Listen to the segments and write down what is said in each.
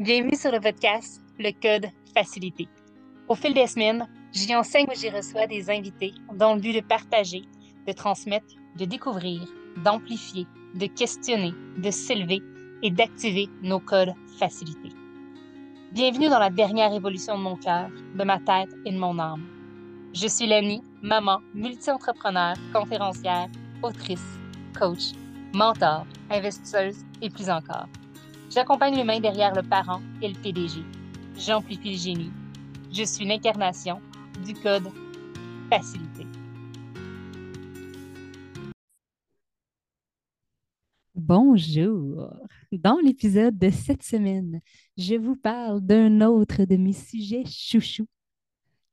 Bienvenue sur le podcast Le Code Facilité. Au fil des semaines, j'y enseigne ou j'y reçois des invités dans le but de partager, de transmettre, de découvrir, d'amplifier, de questionner, de s'élever et d'activer nos codes facilités. Bienvenue dans la dernière évolution de mon cœur, de ma tête et de mon âme. Je suis Lenny, maman, multi-entrepreneur, conférencière, autrice, coach, mentor, investisseuse et plus encore. J'accompagne l'humain derrière le parent et le PDG. J'amplifie le génie. Je suis l'incarnation du code facilité. Bonjour. Dans l'épisode de cette semaine, je vous parle d'un autre de mes sujets chouchous,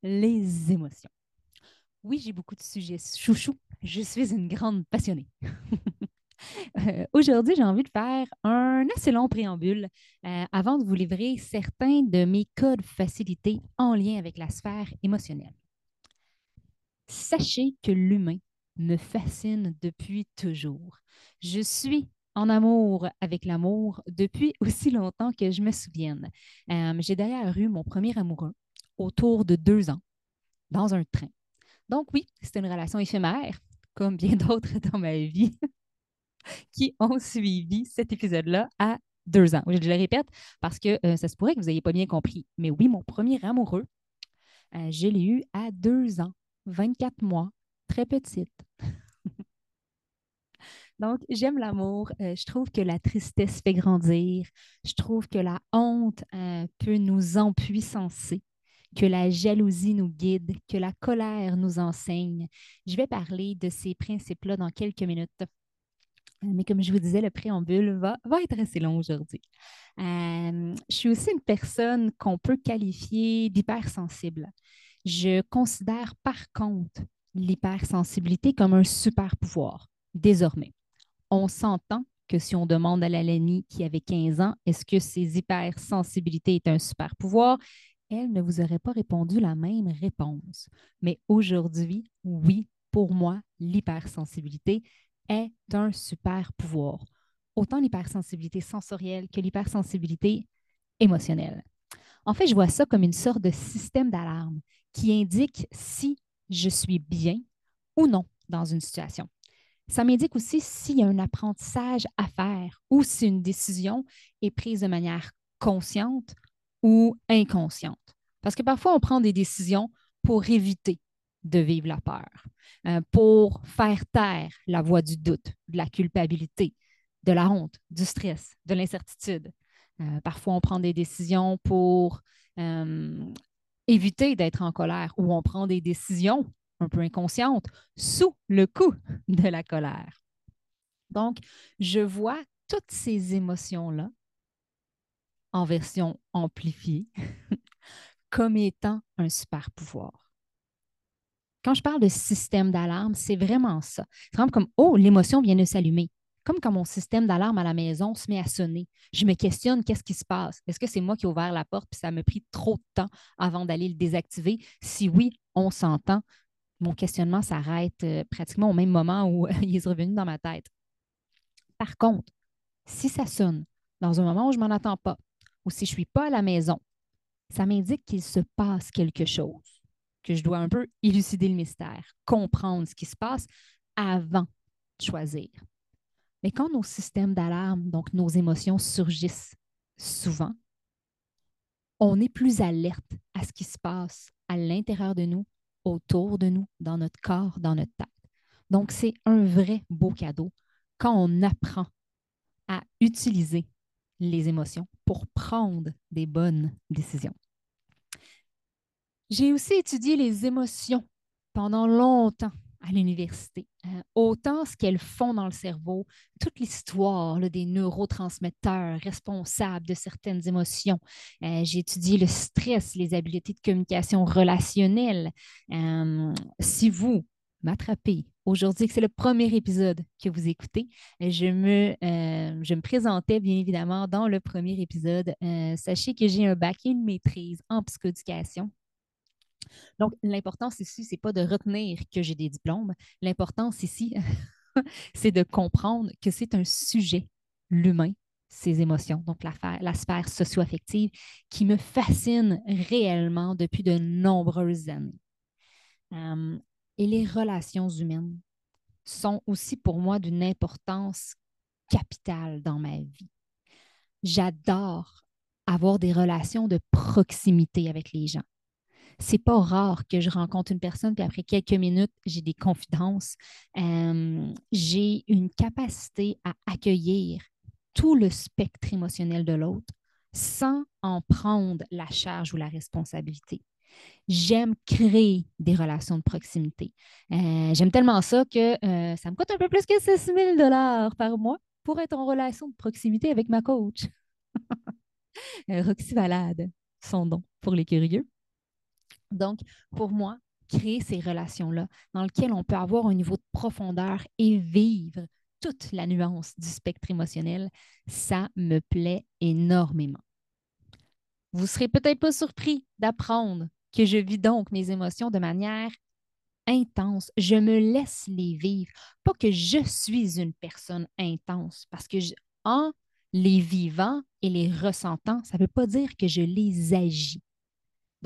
les émotions. Oui, j'ai beaucoup de sujets chouchous. Je suis une grande passionnée. Euh, aujourd'hui, j'ai envie de faire un assez long préambule euh, avant de vous livrer certains de mes codes facilités en lien avec la sphère émotionnelle. Sachez que l'humain me fascine depuis toujours. Je suis en amour avec l'amour depuis aussi longtemps que je me souvienne. Euh, j'ai d'ailleurs eu mon premier amoureux autour de deux ans dans un train. Donc oui, c'est une relation éphémère, comme bien d'autres dans ma vie. Qui ont suivi cet épisode-là à deux ans. Je le répète parce que euh, ça se pourrait que vous n'ayez pas bien compris. Mais oui, mon premier amoureux, euh, je l'ai eu à deux ans, 24 mois, très petite. Donc, j'aime l'amour. Euh, je trouve que la tristesse fait grandir. Je trouve que la honte peut nous empuissancer, que la jalousie nous guide, que la colère nous enseigne. Je vais parler de ces principes-là dans quelques minutes. Euh, mais comme je vous disais, le préambule va, va être assez long aujourd'hui. Euh, je suis aussi une personne qu'on peut qualifier d'hypersensible. Je considère par contre l'hypersensibilité comme un super pouvoir, désormais. On s'entend que si on demande à la Lenny qui avait 15 ans, est-ce que ses hypersensibilités est un super pouvoir, elle ne vous aurait pas répondu la même réponse. Mais aujourd'hui, oui, pour moi, l'hypersensibilité, est un super pouvoir, autant l'hypersensibilité sensorielle que l'hypersensibilité émotionnelle. En fait, je vois ça comme une sorte de système d'alarme qui indique si je suis bien ou non dans une situation. Ça m'indique aussi s'il y a un apprentissage à faire ou si une décision est prise de manière consciente ou inconsciente. Parce que parfois, on prend des décisions pour éviter de vivre la peur, euh, pour faire taire la voix du doute, de la culpabilité, de la honte, du stress, de l'incertitude. Euh, parfois, on prend des décisions pour euh, éviter d'être en colère ou on prend des décisions un peu inconscientes sous le coup de la colère. Donc, je vois toutes ces émotions-là en version amplifiée comme étant un super pouvoir. Quand je parle de système d'alarme, c'est vraiment ça. C'est comme, oh, l'émotion vient de s'allumer. Comme quand mon système d'alarme à la maison se met à sonner. Je me questionne, qu'est-ce qui se passe? Est-ce que c'est moi qui ai ouvert la porte puis ça m'a pris trop de temps avant d'aller le désactiver? Si oui, on s'entend. Mon questionnement s'arrête euh, pratiquement au même moment où il est revenu dans ma tête. Par contre, si ça sonne dans un moment où je ne m'en attends pas, ou si je ne suis pas à la maison, ça m'indique qu'il se passe quelque chose que je dois un peu élucider le mystère, comprendre ce qui se passe avant de choisir. Mais quand nos systèmes d'alarme, donc nos émotions surgissent souvent, on est plus alerte à ce qui se passe à l'intérieur de nous, autour de nous, dans notre corps, dans notre tête. Donc, c'est un vrai beau cadeau quand on apprend à utiliser les émotions pour prendre des bonnes décisions. J'ai aussi étudié les émotions pendant longtemps à l'université. Euh, autant ce qu'elles font dans le cerveau, toute l'histoire des neurotransmetteurs responsables de certaines émotions. Euh, j'ai étudié le stress, les habiletés de communication relationnelle. Euh, si vous m'attrapez aujourd'hui, que c'est le premier épisode que vous écoutez, je me, me présentais bien évidemment dans le premier épisode. sachez que j'ai un bac et une maîtrise en psychoéducation donc, l'importance ici, ce n'est pas de retenir que j'ai des diplômes. L'importance ici, c'est de comprendre que c'est un sujet, l'humain, ces émotions, donc la, sphère socio-affective, qui me fascine réellement depuis de nombreuses années. Et les relations humaines sont aussi pour moi d'une importance capitale dans ma vie. J'adore avoir des relations de proximité avec les gens. C'est pas rare que je rencontre une personne, puis après quelques minutes, j'ai des confidences. J'ai une capacité à accueillir tout le spectre émotionnel de l'autre sans en prendre la charge ou la responsabilité. J'aime créer des relations de proximité. Euh, j'aime tellement ça que euh, ça me coûte un peu plus que 6 000 par mois pour être en relation de proximité avec ma coach. Euh, Roxy Valade, son nom pour les curieux. Donc, pour moi, créer ces relations-là dans lesquelles on peut avoir un niveau de profondeur et vivre toute la nuance du spectre émotionnel, ça me plaît énormément. Vous ne serez peut-être pas surpris d'apprendre que je vis donc mes émotions de manière intense. Je me laisse les vivre. Pas que je suis une personne intense, parce que en les vivant et les ressentant, ça ne veut pas dire que je les agis.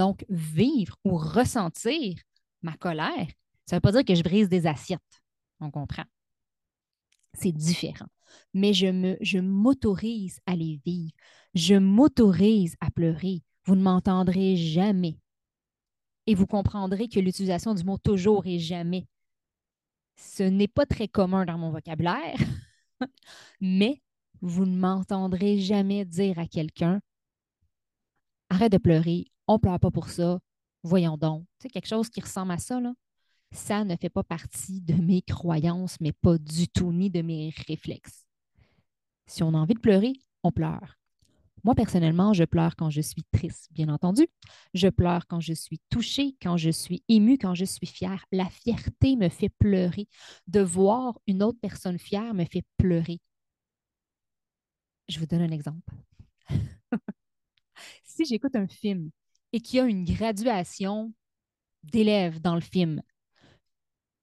Donc, vivre ou ressentir ma colère, ça ne veut pas dire que je brise des assiettes. On comprend. C'est différent. Mais je m'autorise à les vivre. Je m'autorise à pleurer. Vous ne m'entendrez jamais. Et vous comprendrez que l'utilisation du mot toujours et jamais, ce n'est pas très commun dans mon vocabulaire, mais vous ne m'entendrez jamais dire à quelqu'un Arrête de pleurer, on pleure pas pour ça, voyons donc. C'est quelque chose qui ressemble à ça, là ça ne fait pas partie de mes croyances, mais pas du tout, ni de mes réflexes. Si on a envie de pleurer, on pleure. Moi, personnellement, je pleure quand je suis triste, bien entendu. Je pleure quand je suis touchée, quand je suis émue, quand je suis fière. La fierté me fait pleurer. De voir une autre personne fière me fait pleurer. Je vous donne un exemple. si j'écoute un film et qu'il y a une graduation d'élèves dans le film,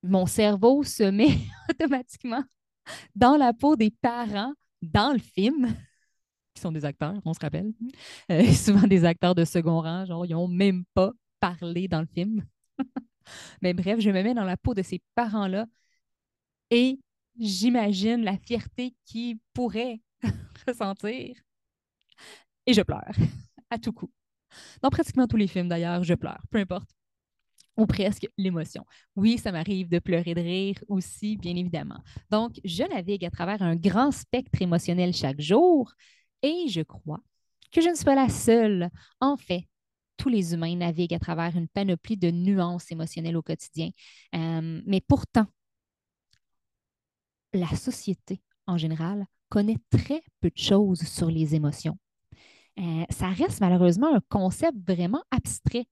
mon cerveau se met automatiquement dans la peau des parents dans le film, qui sont des acteurs, on se rappelle. Euh, souvent des acteurs de second rang, genre, ils n'ont même pas parlé dans le film. Mais bref, je me mets dans la peau de ces parents-là et j'imagine la fierté qu'ils pourraient ressentir. Et je pleure à tout coup. Dans pratiquement tous les films, d'ailleurs, je pleure, peu importe ou presque l'émotion. Oui, ça m'arrive de pleurer de rire aussi, bien évidemment. Donc, je navigue à travers un grand spectre émotionnel chaque jour et je crois que je ne suis pas la seule. En fait, tous les humains naviguent à travers une panoplie de nuances émotionnelles au quotidien. Euh, mais pourtant, la société en général connaît très peu de choses sur les émotions. Euh, ça reste malheureusement un concept vraiment abstrait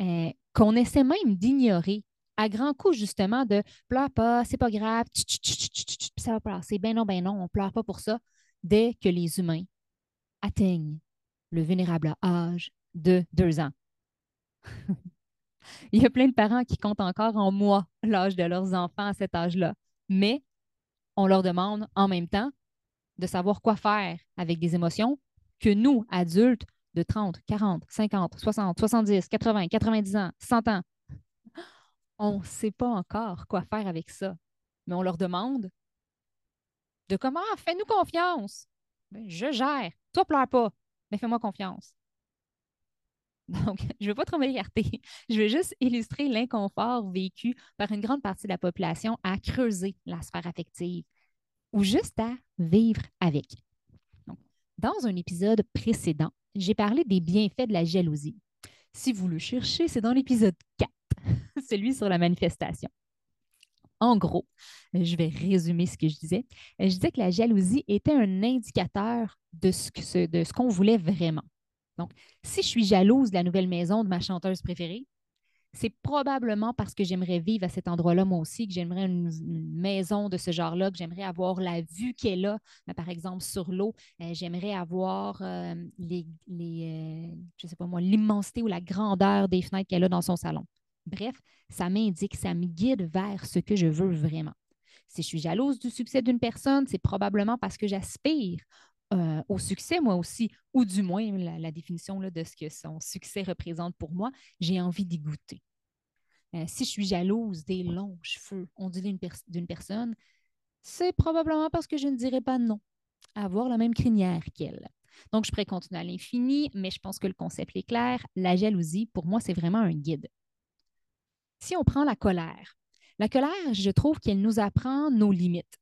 euh, qu'on essaie même d'ignorer à grand coup, justement, de pleure pas, c'est pas grave, ça va passer. Ben non, ben non, on pleure pas pour ça. Dès que les humains atteignent le vénérable âge de deux ans. Il y a plein de parents qui comptent encore en mois l'âge de leurs enfants à cet âge-là. Mais on leur demande en même temps de savoir quoi faire avec des émotions que nous, adultes, de 30, 40, 50, 60, 70, 80, 90 ans, 100 ans. On ne sait pas encore quoi faire avec ça. Mais on leur demande de comment fais-nous confiance. Ben, je gère. Toi, pleure pas, mais fais-moi confiance. Donc, je ne veux pas trop m'écarter. Je veux juste illustrer l'inconfort vécu par une grande partie de la population à creuser la sphère affective ou juste à vivre avec. Dans un épisode précédent, j'ai parlé des bienfaits de la jalousie. Si vous le cherchez, c'est dans l'épisode 4, celui sur la manifestation. En gros, je vais résumer ce que je disais. Je disais que la jalousie était un indicateur de ce qu'on voulait vraiment. Donc, si je suis jalouse de la nouvelle maison de ma chanteuse préférée, c'est probablement parce que j'aimerais vivre à cet endroit-là, moi aussi, que j'aimerais une, maison de ce genre-là, que j'aimerais avoir la vue qu'elle a, par exemple, sur l'eau. Euh, j'aimerais avoir euh, les, euh, sais pas moi, l'immensité ou la grandeur des fenêtres qu'elle a dans son salon. Bref, ça m'indique, ça me guide vers ce que je veux vraiment. Si je suis jalouse du succès d'une personne, c'est probablement parce que j'aspire euh, au succès, moi aussi, ou du moins la, définition là, de ce que son succès représente pour moi, j'ai envie d'y goûter. Euh, si je suis jalouse des longs cheveux ondulés d'une personne, c'est probablement parce que je ne dirais pas non à avoir la même crinière qu'elle. Donc, je pourrais continuer à l'infini, mais je pense que le concept est clair. La jalousie, pour moi, c'est vraiment un guide. Si on prend la colère, la colère, je trouve qu'elle nous apprend nos limites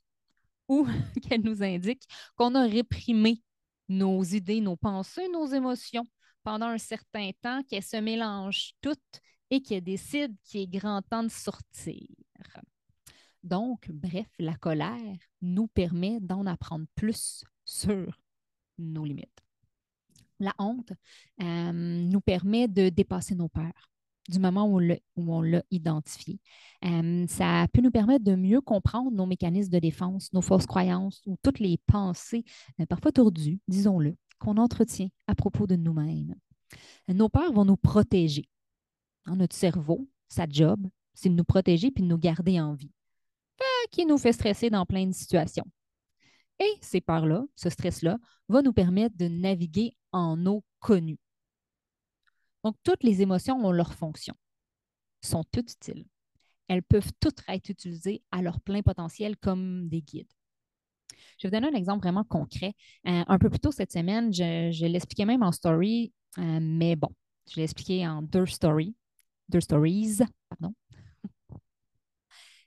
ou qu'elle nous indique qu'on a réprimé nos idées, nos pensées, nos émotions pendant un certain temps, qu'elles se mélangent toutes et qu'elles décident qu'il est grand temps de sortir. Donc, bref, la colère nous permet d'en apprendre plus sur nos limites. La honte euh, nous permet de dépasser nos peurs du moment où on l'a identifié. Ça peut nous permettre de mieux comprendre nos mécanismes de défense, nos fausses croyances ou toutes les pensées, euh, parfois tordues, disons-le, qu'on entretient à propos de nous-mêmes. Nos peurs vont nous protéger. notre cerveau, sa job, c'est de nous protéger puis de nous garder en vie, qui nous fait stresser dans plein de situations. Et ces peurs-là, ce stress-là, va nous permettre de naviguer en eau connue. Donc, toutes les émotions ont leur fonction, sont toutes utiles. Elles peuvent toutes être utilisées à leur plein potentiel comme des guides. Je vais vous donner un exemple vraiment concret. Euh, un peu plus tôt cette semaine, je, l'expliquais même en story, euh, mais bon, je l'ai expliqué en deux stories, deux stories, pardon.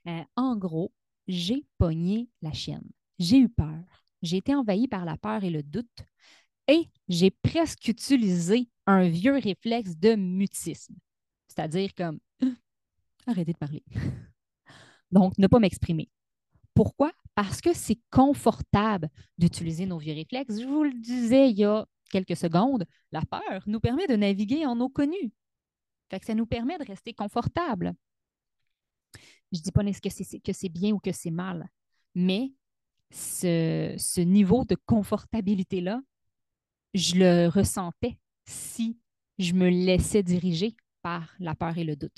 Euh, en gros, j'ai pogné la chienne. J'ai eu peur. J'ai été envahie par la peur et le doute et j'ai presque utilisé un vieux réflexe de mutisme, c'est-à-dire comme arrêtez de parler. Donc, ne pas m'exprimer. Pourquoi? Parce que c'est confortable d'utiliser nos vieux réflexes. Je vous le disais il y a quelques secondes, la peur nous permet de naviguer en eau connue. Ça nous permet de rester confortable. Je ne dis pas que c'est bien ou que c'est mal, mais ce, niveau de confortabilité-là, je le ressentais si je me laissais diriger par la peur et le doute.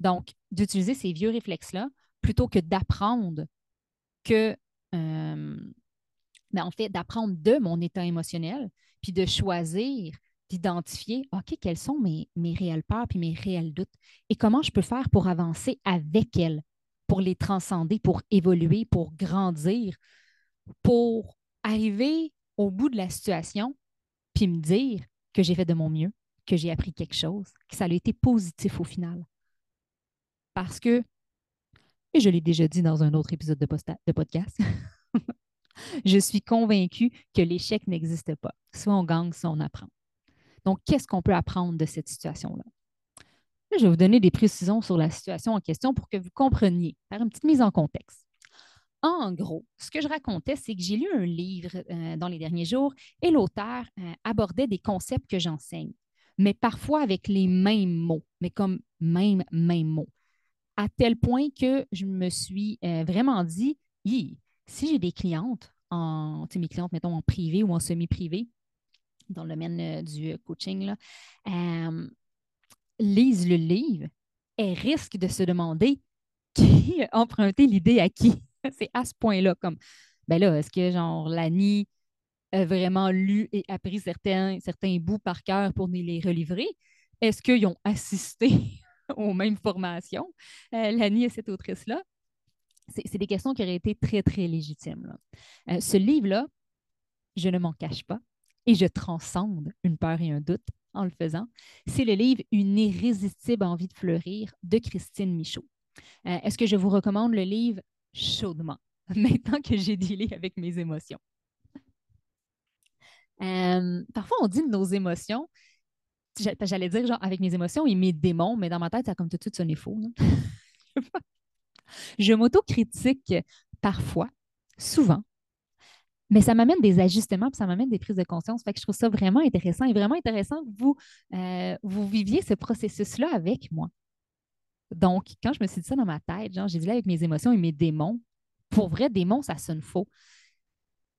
Donc, d'utiliser ces vieux réflexes-là plutôt que d'apprendre que, euh, ben, en fait, d'apprendre de mon état émotionnel, puis de choisir, d'identifier, OK, quelles sont mes, mes réelles peurs puis mes réels doutes et comment je peux faire pour avancer avec elles pour les transcender, pour évoluer, pour grandir, pour arriver au bout de la situation, puis me dire que j'ai fait de mon mieux, que j'ai appris quelque chose, que ça a été positif au final. Parce que, et je l'ai déjà dit dans un autre épisode de, podcast, je suis convaincue que l'échec n'existe pas. Soit on gagne, soit on apprend. Donc, qu'est-ce qu'on peut apprendre de cette situation-là? Je vais vous donner des précisions sur la situation en question pour que vous compreniez, faire une petite mise en contexte. En gros, ce que je racontais, c'est que j'ai lu un livre euh, dans les derniers jours et l'auteur euh, abordait des concepts que j'enseigne, mais parfois avec les mêmes mots, mais comme même, même mots. À tel point que je me suis euh, vraiment dit, si j'ai des clientes, en, mes clientes, mettons, en privé ou en semi-privé, dans le domaine du coaching, lisent le livre, elles risquent de se demander qui a emprunté l'idée à qui. C'est à ce point-là, comme, ben là, est-ce que, genre, Lani a vraiment lu et appris certains, certains bouts par cœur pour les relivrer? Est-ce qu'ils ont assisté aux mêmes formations, euh, Lani et cette autrice-là? C'est des questions qui auraient été très, très légitimes. Euh, ce livre-là, je ne m'en cache pas, et je transcende une peur et un doute en le faisant, c'est le livre Une irrésistible envie de fleurir de Christine Michaud. Euh, est-ce que je vous recommande le livre chaudement, maintenant que j'ai dealé avec mes émotions? Euh, parfois, on dit nos émotions, j'allais dire genre avec mes émotions et mes démons, mais dans ma tête, ça a comme tout de suite sonné faux. je m'autocritique parfois, souvent, mais ça m'amène des ajustements, puis ça m'amène des prises de conscience. Fait que je trouve ça vraiment intéressant et vraiment intéressant que vous, euh, vous viviez ce processus-là avec moi. Donc, quand je me suis dit ça dans ma tête, genre, j'ai dit là avec mes émotions et mes démons, pour vrai, démons, ça sonne faux.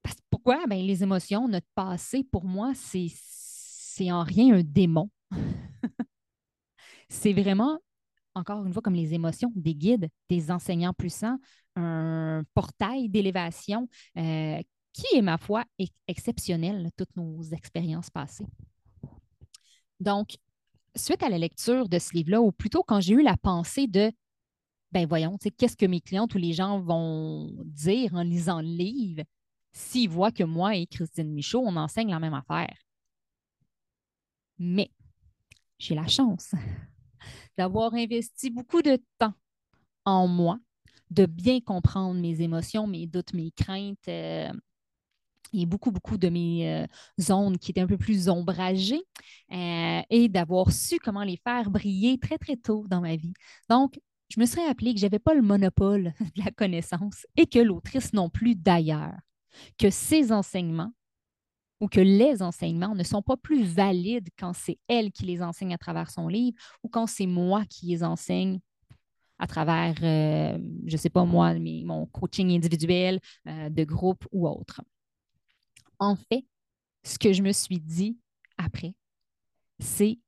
Parce, pourquoi? Ben, les émotions, notre passé, pour moi, c'est, en rien un démon. c'est vraiment, encore une fois, comme les émotions, des guides, des enseignants puissants, un portail d'élévation euh, qui est, ma foi, exceptionnel, toutes nos expériences passées. Donc, suite à la lecture de ce livre-là, ou plutôt quand j'ai eu la pensée de, ben voyons, qu'est-ce que mes clients ou les gens vont dire en lisant le livre s'ils voient que moi et Christine Michaud, on enseigne la même affaire? Mais j'ai la chance d'avoir investi beaucoup de temps en moi, de bien comprendre mes émotions, mes doutes, mes craintes, euh, et beaucoup, beaucoup de mes euh, zones qui étaient un peu plus ombragées euh, et d'avoir su comment les faire briller très, très tôt dans ma vie. Donc, je me serais rappelé que je n'avais pas le monopole de la connaissance et que l'autrice non plus d'ailleurs, que ses enseignements ou que les enseignements ne sont pas plus valides quand c'est elle qui les enseigne à travers son livre ou quand c'est moi qui les enseigne à travers, euh, je ne sais pas moi, mon coaching individuel, de groupe ou autre. En fait, ce que je me suis dit après, c'est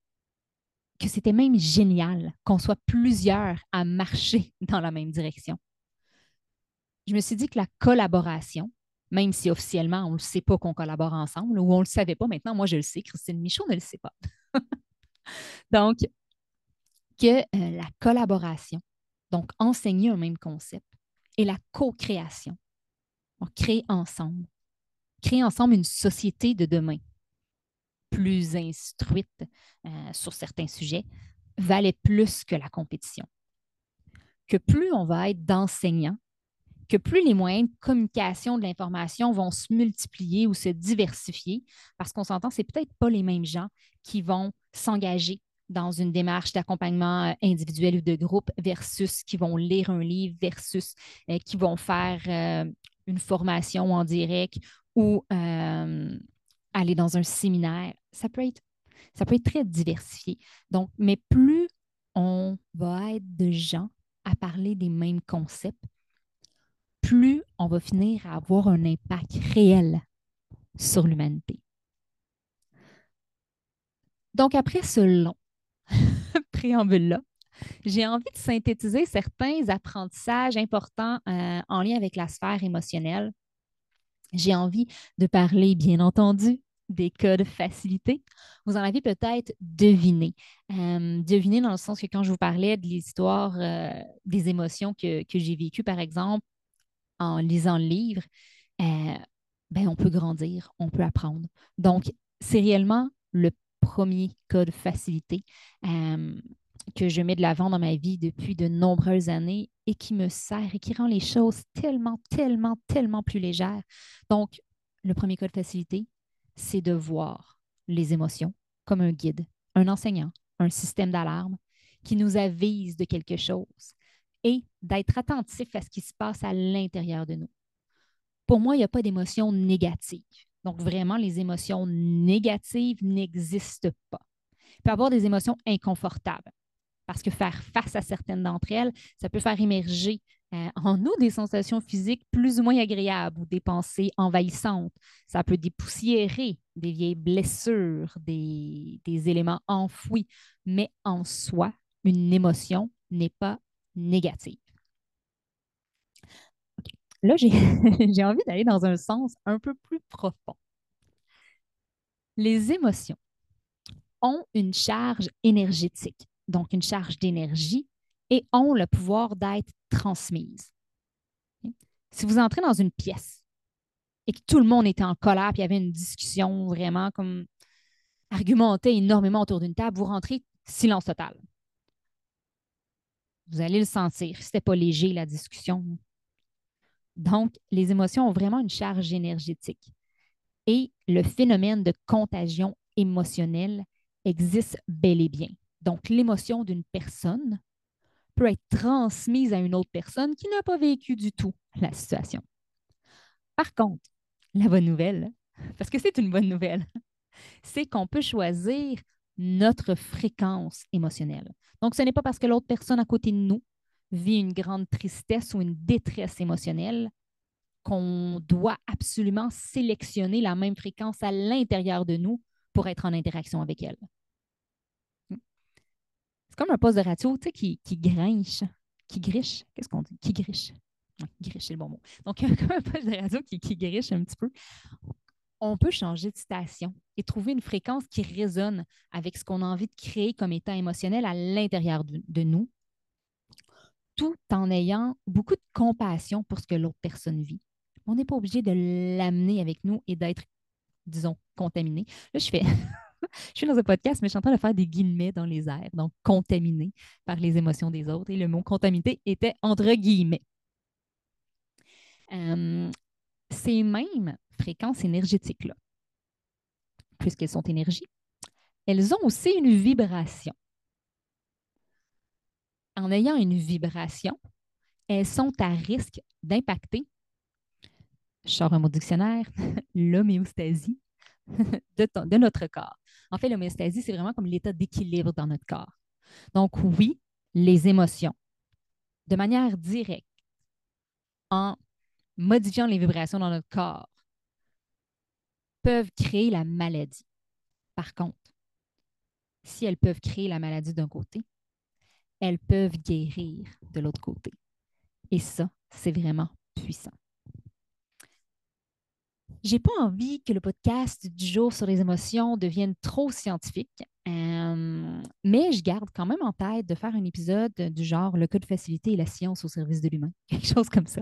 que c'était même génial qu'on soit plusieurs à marcher dans la même direction. Je me suis dit que la collaboration, même si officiellement on ne sait pas qu'on collabore ensemble ou on ne le savait pas, maintenant moi je le sais, Christine Michaud ne le sait pas. donc, que euh, la collaboration, donc enseigner un même concept, et la co-création, on crée ensemble, créer ensemble une société de demain plus instruite euh, sur certains sujets valait plus que la compétition. Que plus on va être d'enseignants, que plus les moyens de communication de l'information vont se multiplier ou se diversifier, parce qu'on s'entend, c'est peut-être pas les mêmes gens qui vont s'engager dans une démarche d'accompagnement euh, individuel ou de groupe versus qui vont lire un livre versus euh, qui vont faire une formation en direct ou euh, aller dans un séminaire. Ça peut être, ça peut être très diversifié. Donc, mais plus on va être de gens à parler des mêmes concepts, plus on va finir à avoir un impact réel sur l'humanité. Donc, après ce long préambule-là, j'ai envie de synthétiser certains apprentissages importants euh, en lien avec la sphère émotionnelle j'ai envie de parler, bien entendu, des codes facilités. Vous en avez peut-être deviné. Euh, deviné dans le sens que quand je vous parlais de l'histoire euh, des émotions que, j'ai vécues, par exemple, en lisant le livre, euh, ben, on peut grandir, on peut apprendre. Donc, c'est réellement le premier code facilité que je mets de l'avant dans ma vie depuis de nombreuses années et qui me sert et qui rend les choses tellement, tellement, tellement plus légères. Donc, le premier code facilité, c'est de voir les émotions comme un guide, un enseignant, un système d'alarme qui nous avise de quelque chose et d'être attentif à ce qui se passe à l'intérieur de nous. Pour moi, il n'y a pas d'émotions négatives. Donc, vraiment, les émotions négatives n'existent pas. Il peut avoir des émotions inconfortables parce que faire face à certaines d'entre elles, ça peut faire émerger euh, en nous des sensations physiques plus ou moins agréables ou des pensées envahissantes. Ça peut dépoussiérer des vieilles blessures, des, éléments enfouis, mais en soi, une émotion n'est pas négative. Là, j'ai envie d'aller dans un sens un peu plus profond. Les émotions ont une charge énergétique donc une charge d'énergie, et ont le pouvoir d'être transmises. Si vous entrez dans une pièce et que tout le monde était en colère, puis il y avait une discussion vraiment comme argumentée énormément autour d'une table, vous rentrez silence total. Vous allez le sentir. C'était pas léger la discussion. Donc, les émotions ont vraiment une charge énergétique. Et le phénomène de contagion émotionnelle existe bel et bien. Donc, l'émotion d'une personne peut être transmise à une autre personne qui n'a pas vécu du tout la situation. Par contre, la bonne nouvelle, parce que c'est une bonne nouvelle, c'est qu'on peut choisir notre fréquence émotionnelle. Donc, ce n'est pas parce que l'autre personne à côté de nous vit une grande tristesse ou une détresse émotionnelle qu'on doit absolument sélectionner la même fréquence à l'intérieur de nous pour être en interaction avec elle. C'est comme un poste de radio, tu sais, qui, qui grinche. Qui griche. Qu'est-ce qu'on dit? Qui griche. Griche, c'est le bon mot. Donc, comme un poste de radio qui, qui griche un petit peu, on peut changer de station et trouver une fréquence qui résonne avec ce qu'on a envie de créer comme état émotionnel à l'intérieur de, nous, tout en ayant beaucoup de compassion pour ce que l'autre personne vit. On n'est pas obligé de l'amener avec nous et d'être, disons, contaminé. Là, je fais. je suis dans un podcast, mais je suis en train de faire des guillemets dans les airs, donc contaminé par les émotions des autres. Et le mot contaminé était entre guillemets. Euh, ces mêmes fréquences énergétiques-là, puisqu'elles sont énergie, elles ont aussi une vibration. En ayant une vibration, elles sont à risque d'impacter, je sors un mot dictionnaire, l'homéostasie de, de notre corps. En fait, l'homéostasie, c'est vraiment comme l'état d'équilibre dans notre corps. Donc, oui, les émotions, de manière directe, en modifiant les vibrations dans notre corps, peuvent créer la maladie. Par contre, si elles peuvent créer la maladie d'un côté, elles peuvent guérir de l'autre côté. Et ça, c'est vraiment puissant. J'ai pas envie que le podcast du jour sur les émotions devienne trop scientifique, euh, mais je garde quand même en tête de faire un épisode du genre le code facilité et la science au service de l'humain, quelque chose comme ça,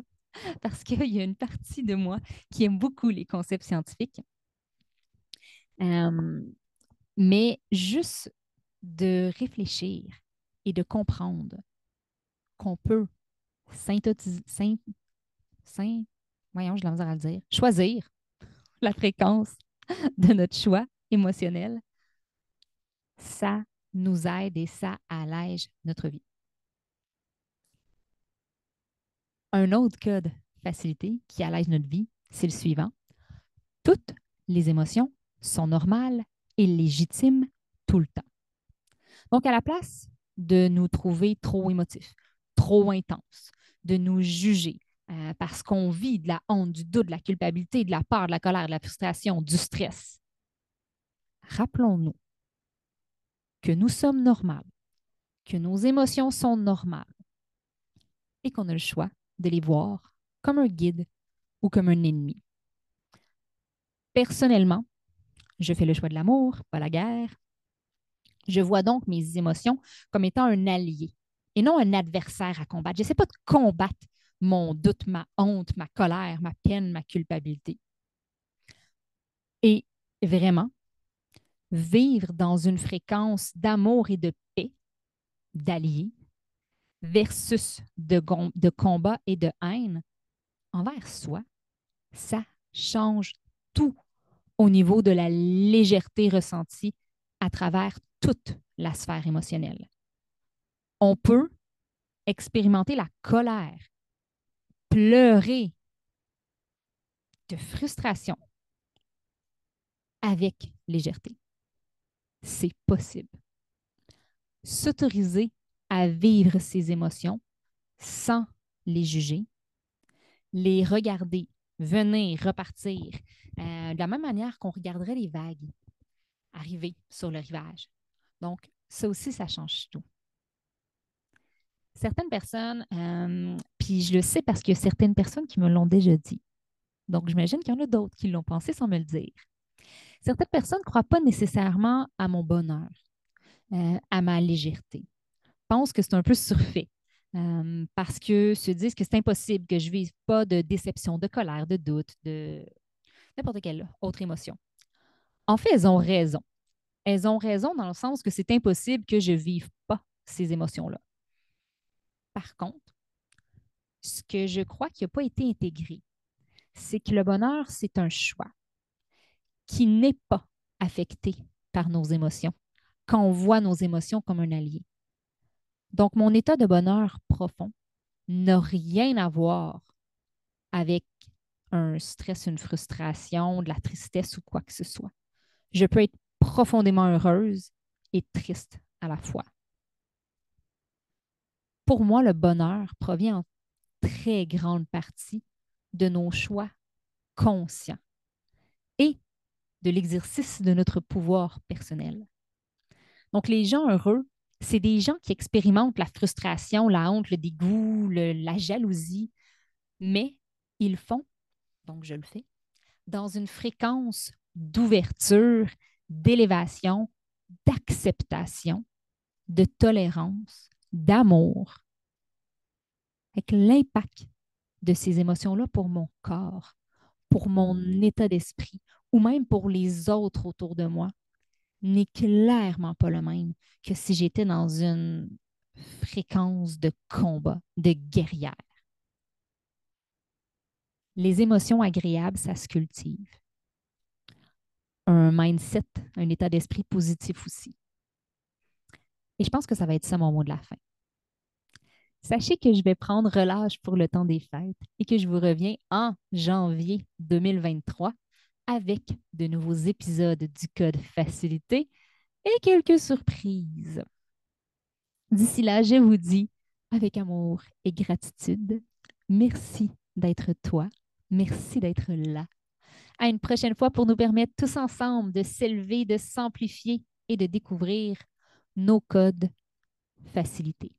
parce qu'il y a une partie de moi qui aime beaucoup les concepts scientifiques. Euh, mais juste de réfléchir et de comprendre qu'on peut synthétiser, voyons, je à le dire, choisir la fréquence de notre choix émotionnel, ça nous aide et ça allège notre vie. Un autre code facilité qui allège notre vie, c'est le suivant. Toutes les émotions sont normales et légitimes tout le temps. Donc, à la place de nous trouver trop émotifs, trop intenses, de nous juger euh, parce qu'on vit de la honte, du doute, de la culpabilité, de la peur, de la colère, de la frustration, du stress, rappelons-nous que nous sommes normales, que nos émotions sont normales et qu'on a le choix de les voir comme un guide ou comme un ennemi. Personnellement, je fais le choix de l'amour, pas la guerre. Je vois donc mes émotions comme étant un allié et non un adversaire à combattre. Je n'essaie pas de combattre mon doute, ma honte, ma colère, ma peine, ma culpabilité. Et vraiment, vivre dans une fréquence d'amour et de paix, d'alliés, versus de, de combat et de haine envers soi, ça change tout au niveau de la légèreté ressentie à travers toute la sphère émotionnelle. On peut expérimenter la colère, pleurer de frustration avec légèreté. C'est possible. S'autoriser à vivre ses émotions sans les juger, les regarder venir, repartir, euh, de la même manière qu'on regarderait les vagues arriver sur le rivage. Donc, ça aussi, ça change tout. Certaines personnes, euh, puis je le sais parce qu'il y a certaines personnes qui me l'ont déjà dit. Donc, j'imagine qu'il y en a d'autres qui l'ont pensé sans me le dire. Certaines personnes ne croient pas nécessairement à mon bonheur, euh, à ma légèreté. Pensent que c'est un peu surfait. Euh, parce que se disent que c'est impossible que je ne vive pas de déception, de colère, de doute, de n'importe quelle autre émotion. En fait, elles ont raison. Elles ont raison dans le sens que c'est impossible que je ne vive pas ces émotions-là. Par contre, ce que je crois qui n'a pas été intégré, c'est que le bonheur, c'est un choix qui n'est pas affecté par nos émotions, quand on voit nos émotions comme un allié. Donc, mon état de bonheur profond n'a rien à voir avec un stress, une frustration, de la tristesse ou quoi que ce soit. Je peux être profondément heureuse et triste à la fois. Pour moi, le bonheur provient en très grande partie de nos choix conscients et de l'exercice de notre pouvoir personnel. Donc, les gens heureux c'est des gens qui expérimentent la frustration, la honte, le dégoût, la jalousie mais ils font, donc je le fais, dans une fréquence d'ouverture, d'élévation, d'acceptation, de tolérance, d'amour, avec l'impact de ces émotions-là pour mon corps, pour mon état d'esprit ou même pour les autres autour de moi n'est clairement pas le même que si j'étais dans une fréquence de combat, de guerrière. Les émotions agréables, ça se cultive. Un mindset, un état d'esprit positif aussi. Et je pense que ça va être ça mon mot de la fin. Sachez que je vais prendre relâche pour le temps des fêtes et que je vous reviens en janvier 2023 avec de nouveaux épisodes du Code Facilité et quelques surprises. D'ici là, je vous dis avec amour et gratitude, merci d'être toi, merci d'être là. À une prochaine fois pour nous permettre tous ensemble de s'élever, de s'amplifier et de découvrir nos codes facilités.